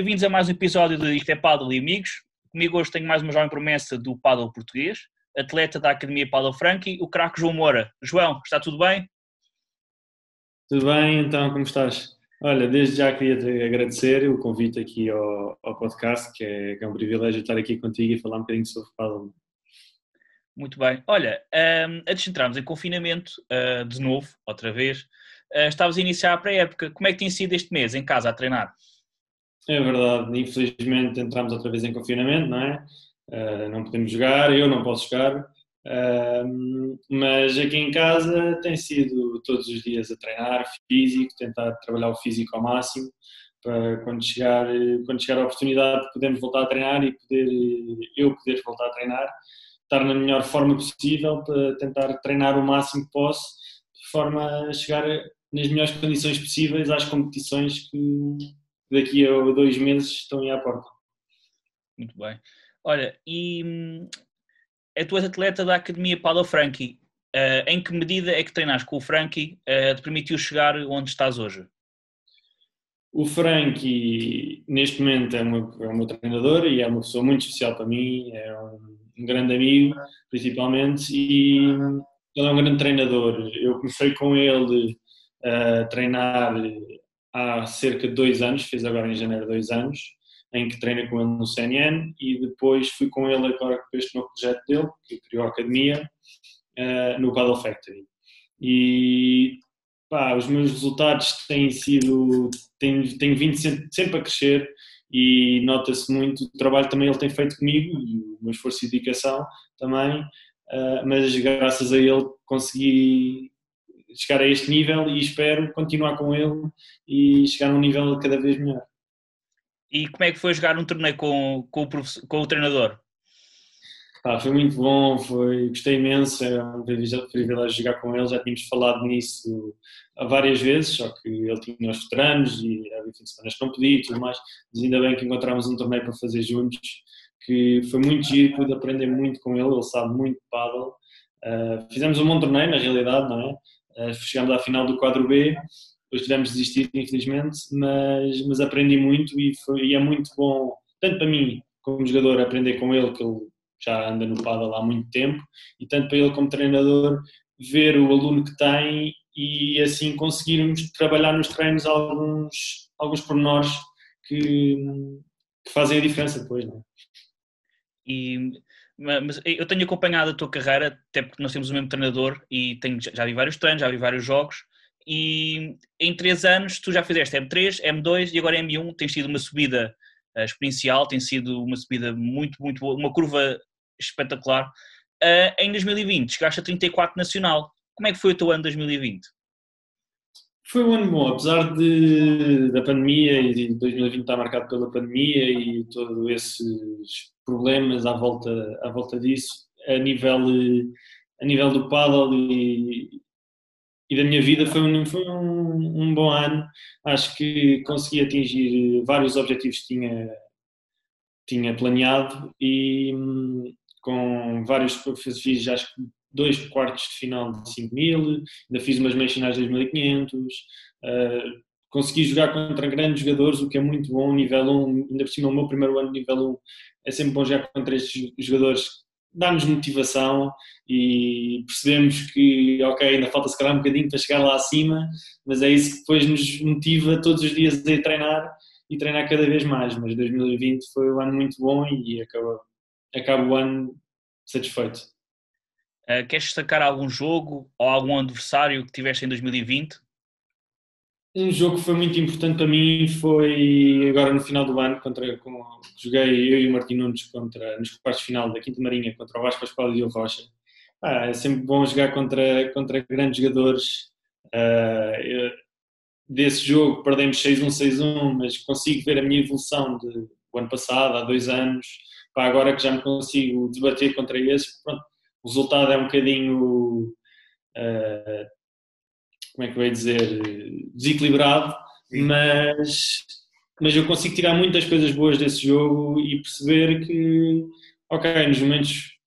bem-vindos a mais um episódio de Isto é Paddle e Amigos. Comigo hoje tenho mais uma jovem promessa do paddle português, atleta da Academia Paddle Frankie, o craque João Moura. João, está tudo bem? Tudo bem, então, como estás? Olha, desde já queria te agradecer o convite aqui ao, ao podcast, que é, que é, um privilégio estar aqui contigo e falar um bocadinho sobre paddle. Muito bem. Olha, um, antes de entrarmos em confinamento, uh, de novo, outra vez, uh, estavas a iniciar a pré-época. Como é que tem sido este mês em casa a treinar? É verdade, infelizmente entramos outra vez em confinamento, não é? Uh, não podemos jogar, eu não posso jogar, uh, mas aqui em casa tem sido todos os dias a treinar físico, tentar trabalhar o físico ao máximo, para quando chegar, quando chegar a oportunidade de podermos voltar a treinar e poder, eu poder voltar a treinar, estar na melhor forma possível para tentar treinar o máximo que posso, de forma a chegar nas melhores condições possíveis às competições que, daqui a dois meses estão aí à porta. Muito bem. Olha, e hum, a tua atleta da Academia Paulo Franchi, uh, em que medida é que treinas com o Franchi uh, te permitiu chegar onde estás hoje? O Franchi, neste momento, é, uma, é o meu treinador e é uma pessoa muito especial para mim, é um, um grande amigo, principalmente, e ele é um grande treinador. Eu comecei com ele a treinar há cerca de dois anos, fez agora em janeiro dois anos, em que treino com ele no CNN e depois fui com ele agora para este novo projeto dele, que criou a academia, uh, no Paddle Factory. E pá, os meus resultados têm sido, têm, têm vindo sempre, sempre a crescer e nota-se muito o trabalho também ele tem feito comigo e o meu esforço e dedicação também, uh, mas graças a ele consegui chegar a este nível e espero continuar com ele e chegar a um nível cada vez melhor. E como é que foi jogar um torneio com, com, o, com o treinador? Ah, foi muito bom, foi, gostei imenso, é um privilégio jogar com ele, já tínhamos falado nisso várias vezes, só que ele tinha os veteranos e havia fim de semana que não podia e tudo mais, mas ainda bem que encontramos um torneio para fazer juntos, que foi muito giro, pude aprender muito com ele, ele sabe muito de paddle. Uh, fizemos um bom torneio, na realidade, não é? Uh, chegámos à final do quadro B, depois tivemos de desistir, infelizmente, mas, mas aprendi muito e, foi, e é muito bom, tanto para mim como jogador, aprender com ele, que ele já anda no paddle há muito tempo, e tanto para ele como treinador, ver o aluno que tem e assim conseguirmos trabalhar nos treinos alguns, alguns pormenores que, que fazem a diferença depois, não é? E mas eu tenho acompanhado a tua carreira, até porque nós temos o mesmo treinador e tenho, já vi vários treinos, já vi vários jogos e em três anos tu já fizeste M3, M2 e agora M1, tem sido uma subida uh, exponencial, tem sido uma subida muito, muito boa, uma curva espetacular. Uh, em 2020 chegaste a 34 nacional. Como é que foi o teu ano 2020? Foi um ano bom, apesar de, da pandemia e de 2020 estar marcado pela pandemia e todos esses problemas à volta, à volta disso, a nível, a nível do paddle e, e da minha vida foi, um, foi um, um, bom ano. Acho que consegui atingir vários objetivos que tinha, tinha planeado e hum, com vários, fiz acho que dois quartos de final de 5 mil, ainda fiz umas meias finais de 2500, uh, consegui jogar contra grandes jogadores, o que é muito bom, nível 1, ainda por cima o meu primeiro ano nível 1, é sempre bom jogar contra estes jogadores, dá-nos motivação e percebemos que, ok, ainda falta se calhar um bocadinho para chegar lá acima, mas é isso que depois nos motiva todos os dias a treinar e treinar cada vez mais, mas 2020 foi um ano muito bom e acaba, acaba o ano satisfeito. Uh, queres destacar algum jogo ou algum adversário que tiveste em 2020? Um jogo que foi muito importante para mim foi agora no final do ano, contra, com, joguei eu e o Martin Nunes contra, nos quartos final da Quinta Marinha contra o Vasco Pascoal e o Rocha. Ah, é sempre bom jogar contra, contra grandes jogadores. Uh, eu, desse jogo perdemos 6-1, 6-1, mas consigo ver a minha evolução de, do ano passado, há dois anos, para agora que já me consigo debater contra esses. Pronto, o resultado é um bocadinho. Uh, como é que eu ia dizer, desequilibrado, mas, mas eu consigo tirar muitas coisas boas desse jogo e perceber que, ok, nos momentos,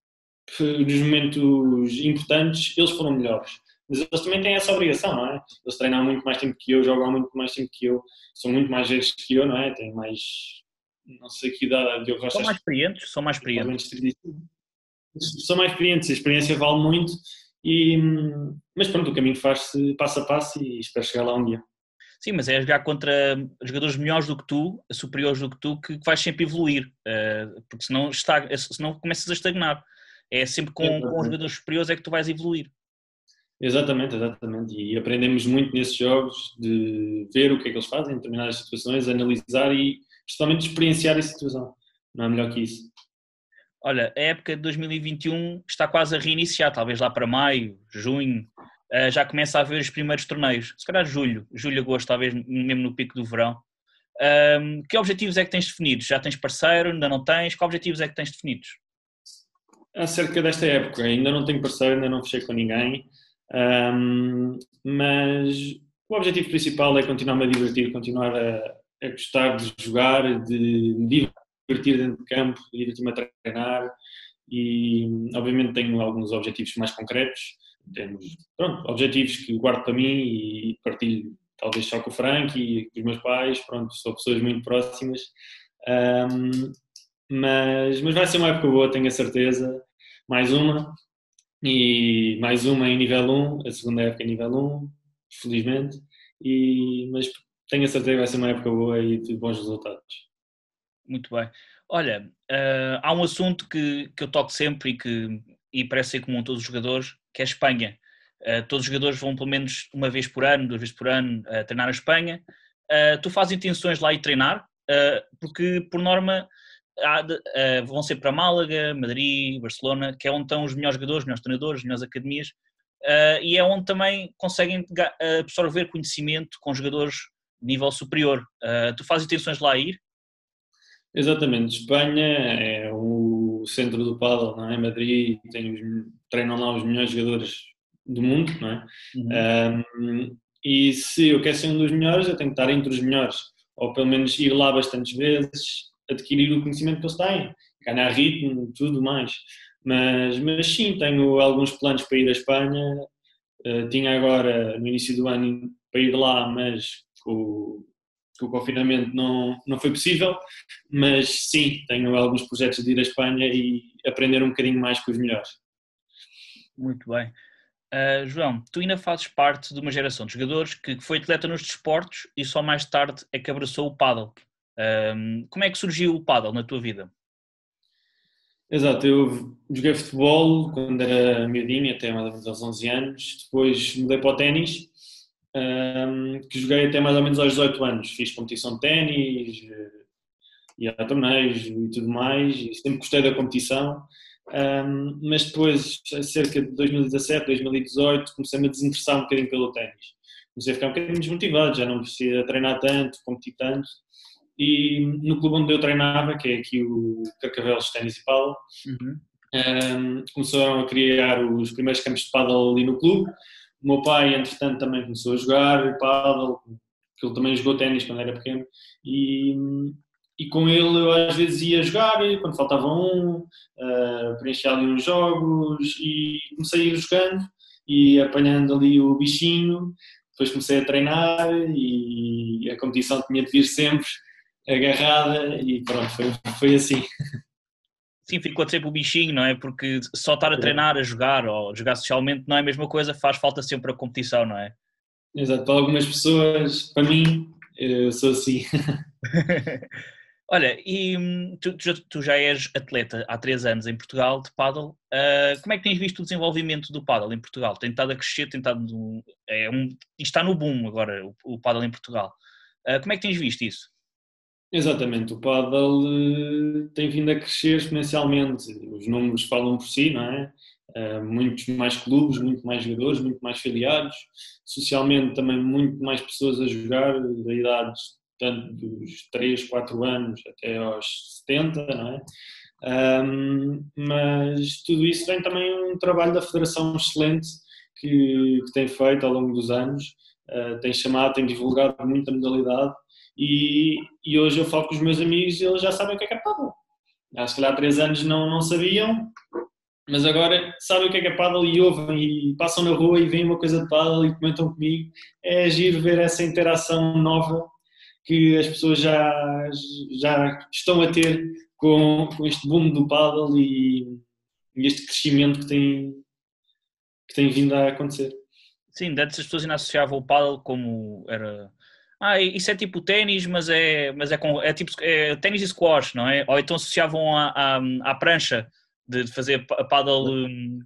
nos momentos importantes eles foram melhores. Mas eles também têm essa obrigação, não é? Eles treinam há muito mais tempo que eu, jogam há muito mais tempo que eu, são muito mais vezes que eu, não é? Têm mais, não sei que idade, eu São mais experientes, são mais experientes. São mais experientes, a experiência vale muito, e, mas pronto, o caminho faz-se passo a passo e espero chegar lá um dia. Sim, mas é jogar contra jogadores melhores do que tu, superiores do que tu, que vais sempre evoluir, uh, porque senão, está, senão começas a estagnar. É sempre com, com os jogadores superiores é que tu vais evoluir. Exatamente, exatamente. E aprendemos muito nesses jogos de ver o que é que eles fazem em determinadas situações, analisar e principalmente experienciar a situação. Não é melhor que isso. Olha, a época de 2021 está quase a reiniciar, talvez lá para maio, junho, uh, já começa a haver os primeiros torneios. Se calhar julho, julho, agosto, talvez mesmo no pico do verão. Que objetivos é que tens definidos? Já tens parceiro? Ainda não tens? Que objetivos é que tens definidos? Acerca desta época, ainda não tenho parceiro, ainda não fechei com ninguém, mas o objetivo principal é continuar-me a divertir, continuar a, a, gostar de jogar, de me divertir dentro de campo, divertir-me a treinar e obviamente tenho alguns objetivos mais concretos, temos pronto, objetivos que guardo para mim e partilho talvez só com o Frank e com os meus pais, pronto, são pessoas muito próximas, um, mas, mas vai ser uma época boa, tenho a certeza, mais uma, e mais uma em nível 1, a segunda época em nível 1, felizmente, e, mas tenho a certeza que vai ser uma época boa e de bons resultados. Muito bem. Olha, uh, há um assunto que, que eu toco sempre e que e parece ser comum a todos os jogadores, que é a Espanha. Uh, todos os jogadores vão pelo menos uma vez por ano, duas vezes por ano, uh, treinar a Espanha. Tu fazes intenções lá e treinar, porque por norma de, vão ser para Málaga, Madrid, Barcelona, que é onde estão os melhores jogadores, os melhores treinadores, as melhores academias, e é onde também conseguem absorver conhecimento com jogadores de nível superior. tu fazes intenções lá ir? Exatamente, Espanha é o centro do paddle, não é? Madrid tem os, treinam lá os melhores jogadores do mundo, não é? Uhum. Um, e se eu quero ser um dos melhores, eu tenho que estar entre os melhores, ou pelo menos ir lá bastantes vezes, adquirir o conhecimento que eles têm, ganhar ritmo, tudo mais. Mas, mas sim, tenho alguns planos para ir à Espanha. Uh, tinha agora, no início do ano, para ir lá, mas com, que o confinamento não, não foi possível, mas sim, tenho alguns projetos de ir à Espanha e aprender um bocadinho mais com os melhores. Muito bem. Uh, João, tu ainda fazes parte de uma geração de jogadores que foi atleta nos desportos e só mais tarde é que abraçou o paddle. Uh, como é que surgiu o paddle na tua vida? Exato, eu joguei futebol quando era miudinho, até mais ou menos aos 11 anos, depois mudei para o ténis um, que joguei até mais ou menos aos 18 anos. Fiz competição de ténis, e a torneios e tudo mais, e sempre gostei da competição. Um, mas depois, cerca de 2017, 2018, comecei-me a desinteressar um bocadinho pelo ténis. Comecei a ficar um bocadinho desmotivado, já não precisava treinar tanto, competir tanto. E no clube onde eu treinava, que é aqui o Carcavelos Ténis e Paddle, uhum. um, começaram a criar os primeiros campos de paddle ali no clube o meu pai, entretanto, também começou a jogar paddle, que ele também jogou ténis quando era pequeno, e, e com ele eu às vezes ia jogar, quando faltava um, uh, preencher ali uns jogos, e comecei a ir jogando e apanhando ali o bichinho, depois comecei a treinar e a competição tinha de vir sempre agarrada e pronto, foi, foi assim. Sim, ficou sempre o bichinho, não é? Porque só estar a treinar, a jogar ou jogar socialmente não é a mesma coisa, faz falta sempre a competição, não é? Exato, para algumas pessoas, para mim, eu sou assim. Olha, e hum, tu, tu, já és atleta há três anos em Portugal de paddle. Uh, como é que tens visto o desenvolvimento do paddle em Portugal? Tem estado a crescer, tem estado é um, está no boom agora o, o paddle em Portugal. Uh, como é que tens visto isso? Exatamente, o paddle uh, tem vindo a crescer exponencialmente. Os números falam por si, não é? Uh, muitos mais clubes, muito mais jogadores, muito mais filiados. Socialmente também muito mais pessoas a jogar, da idade tanto dos 3, 4 anos até aos 70, não é? Um, mas tudo isso vem também um trabalho da Federação excelente que, que tem feito ao longo dos anos, uh, tem chamado, tem divulgado muita modalidade e, e hoje eu falo com os meus amigos e eles já sabem o que é é paddle. Há se calhar três anos não, não sabiam mas agora sabem o que é que é paddle e ouvem e passam na rua e veem uma coisa de paddle e comentam comigo. É agir ver essa interação nova que as pessoas já, já estão a ter com, com este boom do paddle e, e este crescimento que tem, que tem vindo a acontecer. Sim, antes as pessoas ainda associavam o paddle como era. Ah, isso é tipo ténis, mas é, mas é, com, é tipo é, ténis e squash, não é? Ou então associavam à, à, prancha de fazer paddle. Hum,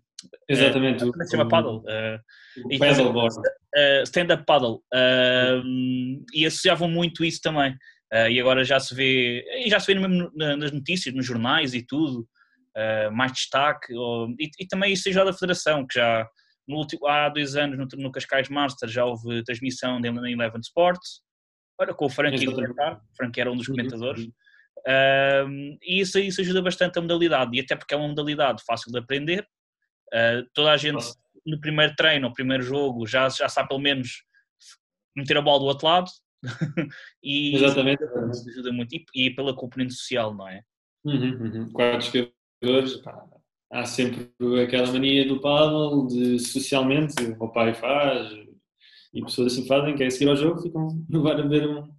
Exatamente. Uh, como é que se chama paddle? Uh, paddleboard. Uh, Stand-up paddle. Uh, e associavam muito isso também. Uh, e agora já se vê, e já se vê mesmo nas notícias, nos jornais e tudo, uh, mais destaque. Ou, e, e, também isso ajuda da Federação, que já no último, há dois anos no, no Cascais Master já houve transmissão da Eleven Sports, olha, com o Frank e o Frank era um dos comentadores. Uh, e isso, isso ajuda bastante a modalidade, e até porque é uma modalidade fácil de aprender. Uh, toda a gente no primeiro treino, no primeiro jogo, já, já sabe pelo menos meter a bola do outro lado. e Exatamente. Isso ajuda muito. E, e, pela componente social, não é? Uhum, uhum. Quatro jogadores, há sempre aquela mania do paddle de socialmente, o meu pai faz e pessoas assim fazem, que é seguir ao jogo, ficam no bar a ver um,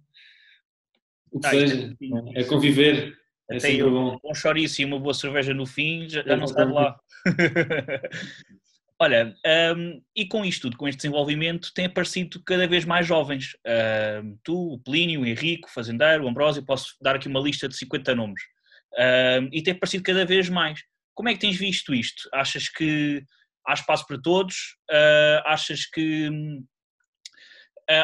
o que ah, seja, é, é conviver, é Até sempre eu, bom. Um chouriço e uma boa cerveja no fim, já, já não sai de lá. Olha, um, e com isto tudo, com este desenvolvimento, tem aparecido cada vez mais jovens. Um, tu, o Plínio, o Henrique, o Fazendeiro, o Ambrósio, posso dar aqui uma lista de 50 nomes. Um, e tem aparecido cada vez mais. Como é que tens visto isto? Achas que há espaço para todos? Uh, achas que uh,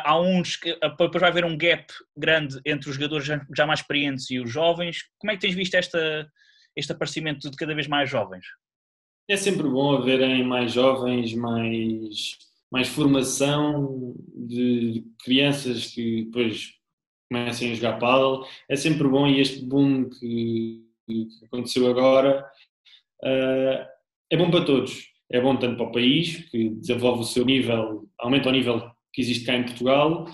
há uns que uh, depois vai haver um gap grande entre os jogadores já, já, mais experientes e os jovens? Como é que tens visto esta, este aparecimento de cada vez mais jovens? É sempre bom haverem mais jovens, mais, mais formação de crianças que depois comecem a jogar paddle. É sempre bom e este boom que, que aconteceu agora uh, é bom para todos. É bom tanto para o país, que desenvolve o seu nível, aumenta o nível que existe cá em Portugal,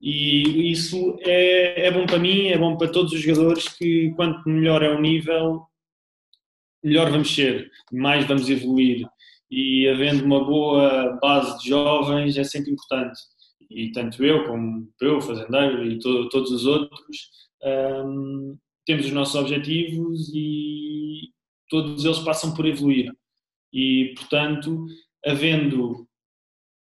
e isso é, é bom para mim, é bom para todos os jogadores, que quanto melhor é o nível, melhor vamos ser, mais vamos evoluir. E havendo uma boa base de jovens é sempre importante. E tanto eu, como eu, Fazendeiro e to, todos os outros, um, temos os nossos objetivos e todos eles passam por evoluir. E, portanto, havendo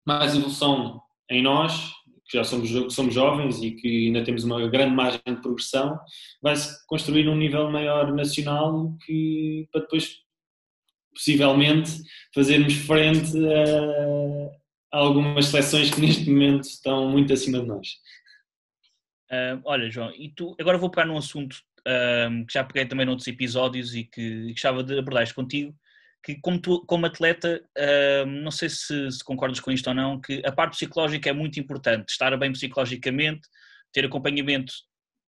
mais evolução em nós, que já somos, somos jovens e que ainda temos uma grande margem de progressão, vai-se construir um nível maior nacional que, para depois, possivelmente, fazermos frente a, algumas seleções que neste momento estão muito acima de nós. Uh, olha, João, e tu, agora vou pegar num assunto um, que já peguei também noutros episódios e que, que gostava de abordar contigo, que como, tu, como atleta, um, não sei se, se, concordas com isto ou não, que a parte psicológica é muito importante, estar bem psicologicamente, ter acompanhamento,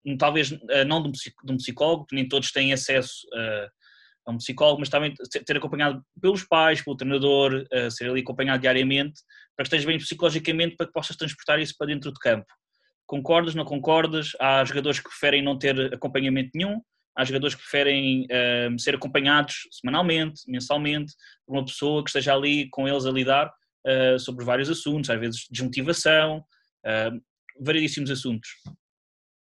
hum, talvez uh, não de um, psicólogo, nem todos têm acesso uh, a um psicólogo, mas também ter acompanhado pelos pais, pelo treinador, uh, ser ali acompanhado diariamente, para que estejas bem psicologicamente, para que possas transportar isso para dentro de campo. Concordas, não concordas? Há jogadores que preferem não ter acompanhamento nenhum, há jogadores que preferem uh, ser acompanhados semanalmente, mensalmente, por uma pessoa que esteja ali com eles a lidar uh, sobre vários assuntos, às vezes desmotivação, uh, variedíssimos assuntos.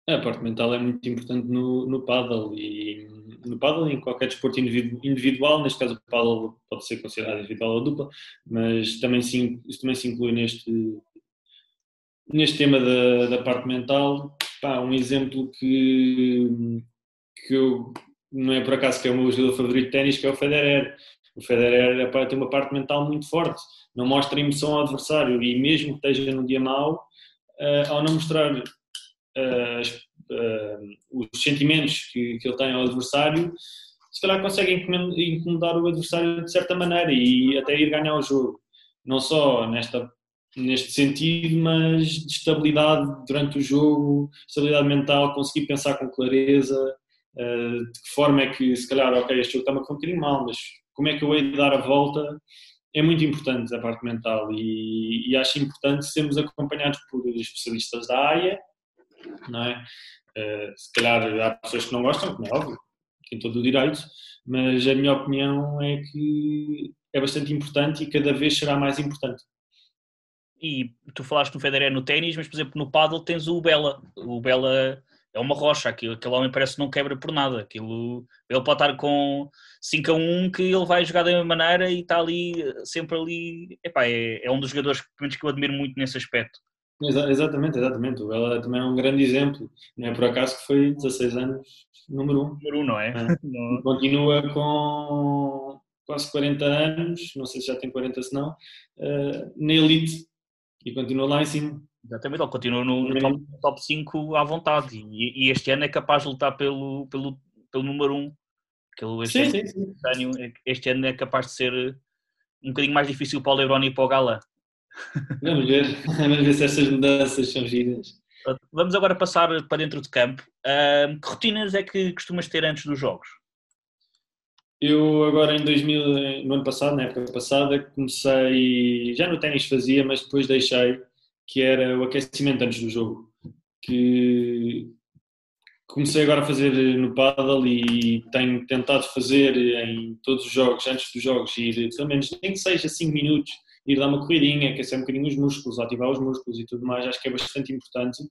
A parte mental é muito importante no, no paddle e no paddle em qualquer desporto individual, neste caso o paddle pode ser considerado individual ou dupla, mas também se, também se inclui neste, neste tema da, da parte mental, pá, um exemplo que, que eu, não é por acaso que é o meu jogador favorito de ténis, que é o Federer. O Federer ter uma parte mental muito forte, não mostra emoção ao adversário e mesmo que esteja num dia mau, uh, ao não mostrar uh, uh, os sentimentos que, que ele tem ao adversário, se calhar consegue incomodar o adversário de certa maneira e até ir ganhar o jogo. Não só nesta neste sentido, mas de estabilidade durante o jogo, estabilidade mental, conseguir pensar com clareza, uh, de que forma é que, se calhar, ok, este jogo está-me a um bocadinho mal, mas como é que eu hei de dar a volta, é muito importante a parte mental e, e acho importante sermos acompanhados por especialistas da área, não é? Uh, se calhar há pessoas que não gostam, como é óbvio, tem todo o direito, mas a minha opinião é que é bastante importante e cada vez será mais importante. E tu falaste no Federer no ténis, mas por exemplo no paddle tens o Bela. O Bela é uma rocha, aquilo, aquele homem parece que não quebra por nada. Aquilo, ele pode estar com 5 a 1 que ele vai jogar da mesma maneira e está ali, sempre ali. Epá, é, é um dos jogadores que, que eu admiro muito nesse aspecto. exatamente, exatamente. O Bela também é um grande exemplo. Não é por acaso que foi 16 anos número 1. Um. Número 1, um, não é? é. Continua com quase 40 anos, não sei se já tem 40 se não, uh, na elite e continua lá em cima. Exatamente, ele continua no, no top, top 5 à vontade e, e, este ano é capaz de lutar pelo, pelo, pelo número 1. Um, este, sim, ano, sim, sim. este ano é capaz de ser um bocadinho mais difícil para o Lebron e para o Gala. Vamos ver, vamos ver se estas mudanças são giras. Vamos agora passar para dentro de campo. Uh, que rotinas é que costumas ter antes dos jogos? Eu agora em 2000, no ano passado, na época passada, comecei, já no ténis fazia, mas depois deixei, que era o aquecimento antes do jogo. Que comecei agora a fazer no paddle e tenho tentado fazer em todos os jogos, antes dos jogos, ir pelo menos nem que seja 5 minutos, ir dar uma corridinha, aquecer um bocadinho os músculos, ativar os músculos e tudo mais, acho que é bastante importante.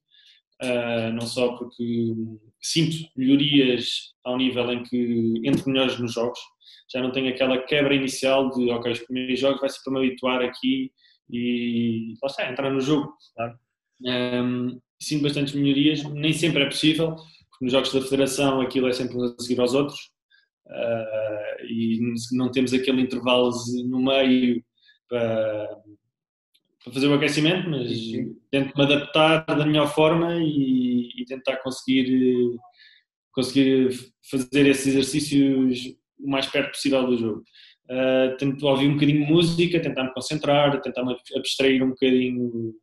Uh, não só porque sinto melhorias ao nível em que entro melhores nos jogos, já não tenho aquela quebra inicial de ok, os primeiros jogos vai ser para me habituar aqui e lá está, entrar no jogo. Claro. Um, sinto bastantes melhorias, nem sempre é possível, porque nos jogos da Federação aquilo é sempre a seguir aos outros uh, e não temos aquele intervalo no meio para para fazer o aquecimento, mas tento-me adaptar da melhor forma e, e, tentar conseguir, conseguir fazer esses exercícios o mais perto possível do jogo. Uh, tento ouvir um bocadinho de música, tentar me concentrar, tentar me abstrair um bocadinho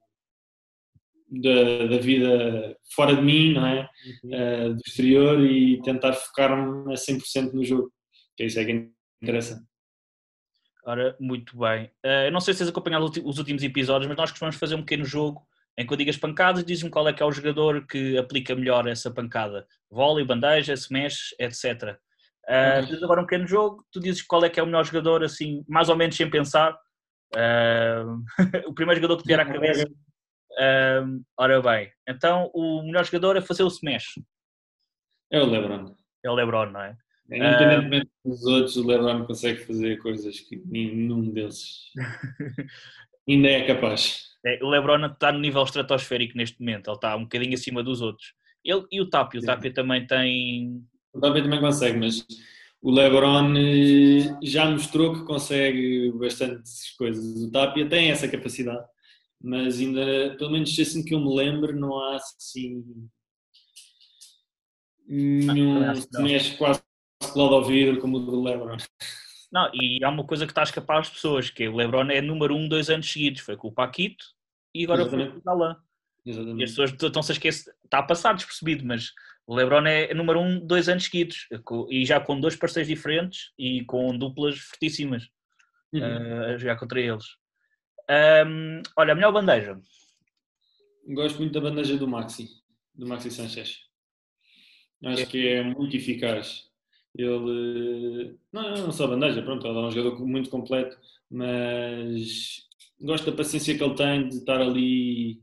da, da vida fora de mim, não é? Uhum. Uh, do exterior e tentar focar-me a 100% no jogo, que é isso é que interessa. Ora, muito bem. Uh, eu não sei se vocês acompanharam os últimos episódios, mas nós costumamos fazer um pequeno jogo em que eu digo as pancadas e diz-me qual é que é o jogador que aplica melhor essa pancada. Vôlei, bandeja, smash, etc. Uh, agora um pequeno jogo, tu dizes qual é que é o melhor jogador, assim, mais ou menos sem pensar. Uh, o primeiro jogador que vier à cabeça. Uh, ora bem, então o melhor jogador é fazer o smash. É o LeBron. É o LeBron, não é? Independentemente dos outros, o LeBron consegue fazer coisas que nenhum deles ainda é capaz. É, o LeBron está no nível estratosférico neste momento, ele está um bocadinho acima dos outros. Ele e o Tapia, o Tapia também tem. O Tapia também consegue, mas o LeBron eh, já mostrou que consegue bastantes coisas. O Tapia tem essa capacidade, mas ainda, pelo menos assim que eu me lembro, não há assim nenhum que mexe quase colado ao vidro como o do LeBron. Não, e há uma coisa que está a escapar às pessoas, que é o LeBron é número um dois anos seguidos, foi com o Paquito e agora Exatamente. foi com o Galan. Exatamente. E as pessoas estão-se a esquecer, está a passar despercebido, mas o LeBron é número um dois anos seguidos e já com dois parceiros diferentes e com duplas fortíssimas uhum. uh, a jogar contra eles. Um, olha, a melhor bandeja. Gosto muito da bandeja do Maxi, do Maxi Sanchez. Acho é. que é muito eficaz. Ele não, não só bandeja, pronto, ele é um jogador muito completo, mas gosto da paciência que ele tem de estar ali.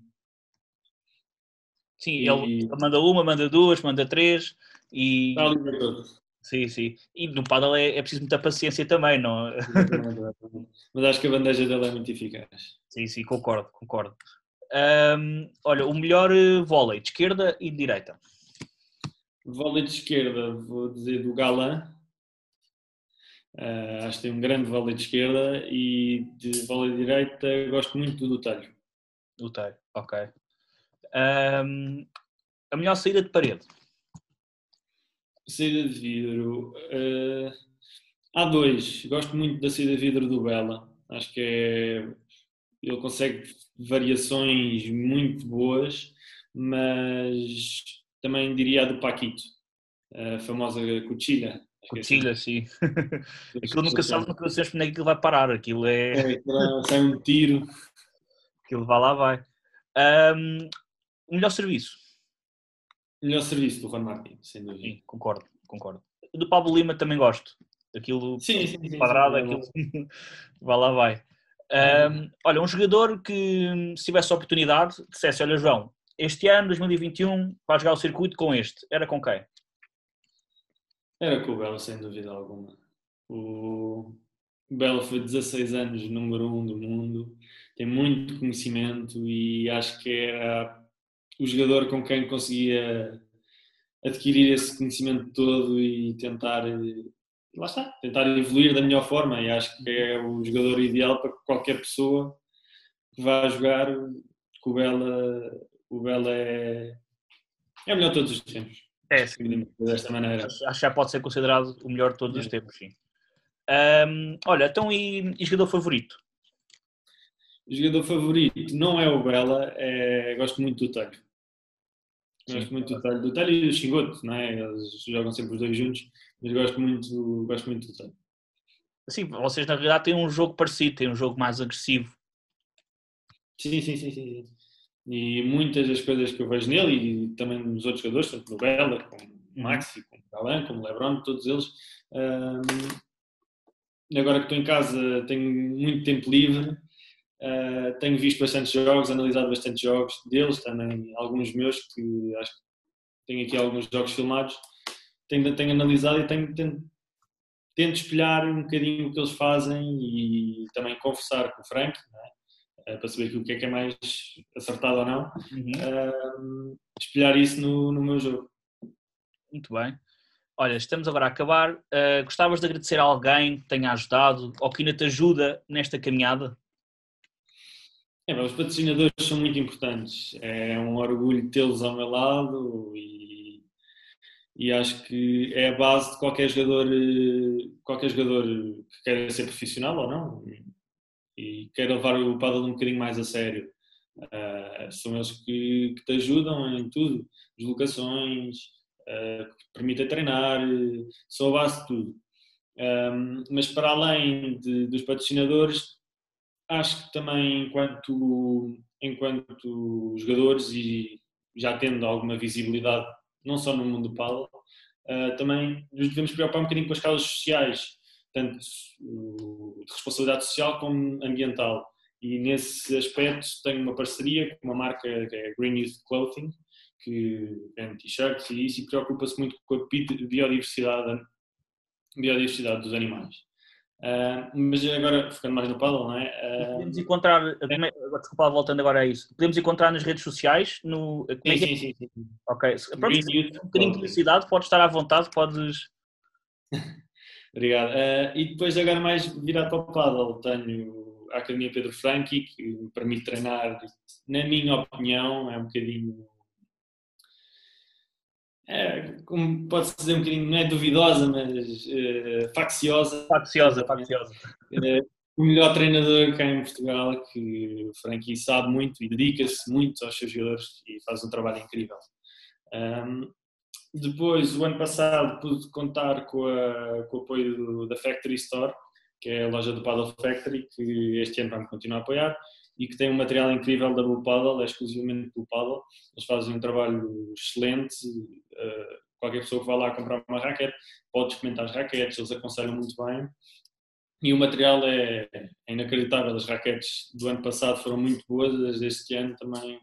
Sim, e... ele manda uma, manda duas, manda três e. Está. Sim, sim. E no paddle é, é preciso muita paciência também, não? Mas acho que a bandeja dele é muito eficaz. Sim, sim, concordo, concordo. Um, olha, o melhor eh, vôlei de esquerda e de direita. Vôlei de esquerda, vou dizer do Galã. Uh, acho que tem um grande vôlei de esquerda e de vôlei de direita gosto muito do Telho. Do Telho, ok. Um, a melhor saída de parede? Saída de vidro. Uh, há dois. Gosto muito da saída de vidro do Bela. Acho que é. Ele consegue variações muito boas, mas também diria a do Paquito, a famosa cuchilha. É cuchilha, sim. aquilo nunca sabe no coração onde é que aquilo vai parar. Aquilo é. é sai um tiro. Aquilo vai lá, vai. Um, o melhor serviço? O melhor serviço do Juan Martin, sem dúvida. Sim, concordo, concordo. do Pablo Lima também gosto. Aquilo sim, sim, quadrado, sim, aquilo vai lá vai. Um, olha, um jogador que se tivesse a oportunidade dissesse, olha João, este ano, 2021, vai jogar o circuito com este, era com quem? Era com o Belo, sem dúvida alguma. O Belo foi 16 anos número 1 um do mundo, tem muito conhecimento e acho que era o jogador com quem conseguia adquirir esse conhecimento todo e tentar lá está, tentar evoluir da melhor forma e acho que é o jogador ideal para qualquer pessoa que vá jogar que o Bela, o Bela é, é o melhor de todos os tempos. É, sim. Desta maneira. Acho que já pode ser considerado o melhor de todos é. os tempos, sim. Um, olha, então e, e jogador favorito? O jogador favorito não é o Bela, é, gosto muito do Telho. Gosto muito do Telho, do Telho e do Xingoto, não é? Eles jogam sempre os dois juntos, mas gosto muito, gosto muito do Telho. Sim, vocês na realidade têm um jogo parecido, têm um jogo mais agressivo. Sim, sim, sim, sim. E muitas das coisas que eu vejo nele e também nos outros jogadores, tanto no Bela, como o Maxi, como o Alan, como o Lebron, todos eles. agora que estou em casa, tenho muito tempo livre Uh, tenho visto bastantes jogos, analisado bastantes jogos deles, também alguns meus, que acho que tenho aqui alguns jogos filmados. Tenho, tenho analisado e tenho, tenho, tento espelhar um bocadinho o que eles fazem e também conversar com o Frank, é? uh, para saber o que é que é mais acertado ou não. Uhum. Uh, espelhar isso no, no meu jogo. Muito bem. Olha, estamos agora a acabar. gostavas de agradecer a alguém que tenha ajudado ou que ainda te ajuda nesta caminhada? É, os patrocinadores são muito importantes. É um orgulho tê-los ao meu lado e, e acho que é a base de qualquer jogador, qualquer jogador que queira ser profissional ou não e queira levar o paddle um bocadinho mais a sério. Uh, são eles que, que, te ajudam em tudo, deslocações, uh, que te permitem treinar, são a base de tudo. Um, mas para além de, dos patrocinadores, acho que também enquanto, enquanto jogadores e já tendo alguma visibilidade, não só no mundo do paddle, uh, também nos devemos preocupar um bocadinho com as causas sociais, tanto uh, de responsabilidade social como ambiental. E nesse aspecto tenho uma parceria com uma marca que é Green Youth Clothing, que vende t-shirts e isso e preocupa-se muito com a biodiversidade, biodiversidade dos animais. Uh, mas agora, ficando mais no paddle, não é? Uh, podemos encontrar, é, desculpa, voltando agora a isso, podemos encontrar nas redes sociais? No, sim, é sim, sim, sim, Ok, pronto, um bocadinho de publicidade, podes estar à vontade, podes... Obrigado. Uh, e depois agora mais virado para o paddle, tenho a Academia Pedro Franchi, que me permite treinar, na minha opinião, é um bocadinho é, como pode-se dizer um bocadinho, não é duvidosa, mas uh, facciosa. Facciosa, facciosa. Uh, o melhor treinador cá em Portugal, que o Frankie sabe muito e dedica-se muito aos seus jogadores e faz um trabalho incrível. Um, depois, o ano passado, pude contar com, a, com o apoio do, da Factory Store, que é a loja do Paddle Factory, que este ano vai-me continuar a apoiar e que tem um material incrível da Blue Paddle, é exclusivamente Blue Paddle. Eles fazem um trabalho excelente. Uh, qualquer pessoa que vá lá comprar uma raquete pode experimentar as raquetes, eles aconselham muito bem. E o material é, é inacreditável. As raquetes do ano passado foram muito boas, as deste ano também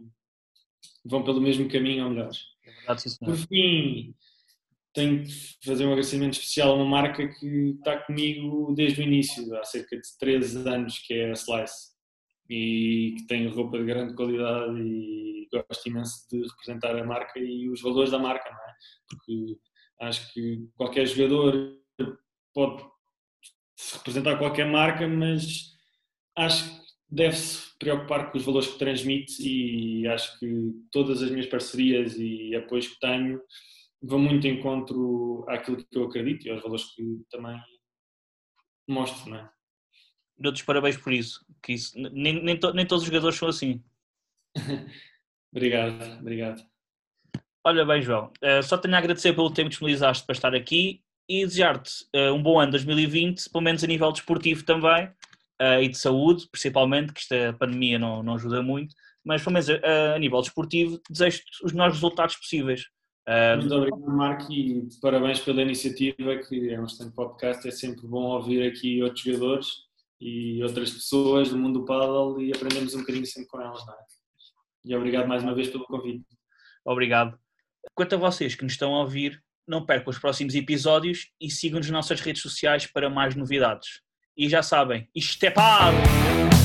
vão pelo mesmo caminho ou melhores. É verdade, sim, Por fim, tenho que fazer um agradecimento especial a uma marca que está comigo desde o início, há cerca de 13 anos, que é a Slice e que tem roupa de grande qualidade e gosto imenso de representar a marca e os valores da marca, não é? Porque acho que qualquer jogador pode representar qualquer marca, mas acho que deve-se preocupar com os valores que transmite e acho que todas as minhas parcerias e apoios que tenho vão muito em encontro àquilo que eu acredito e aos valores que também mostro, não é? Dou-te parabéns por isso. Que isso nem, nem, to, nem todos os jogadores são assim. obrigado, obrigado. Olha bem, João, uh, só tenho a agradecer pelo tempo que disponibilizaste para estar aqui e desejar-te uh, um bom ano 2020, pelo menos a nível desportivo também, uh, e de saúde, principalmente, que esta pandemia não, não ajuda muito, mas pelo menos a nível desportivo, desejo-te os melhores resultados possíveis. Muito obrigado, Marco, e parabéns pela iniciativa, que é um excelente podcast. É sempre bom ouvir aqui outros jogadores e outras pessoas do mundo do paddle e aprendemos um bocadinho sempre com elas, não é? E obrigado mais uma vez pelo convite. Obrigado. Quanto a vocês que nos estão a ouvir, não percam os próximos episódios e sigam-nos nas nossas redes sociais para mais novidades. E já sabem, isto é!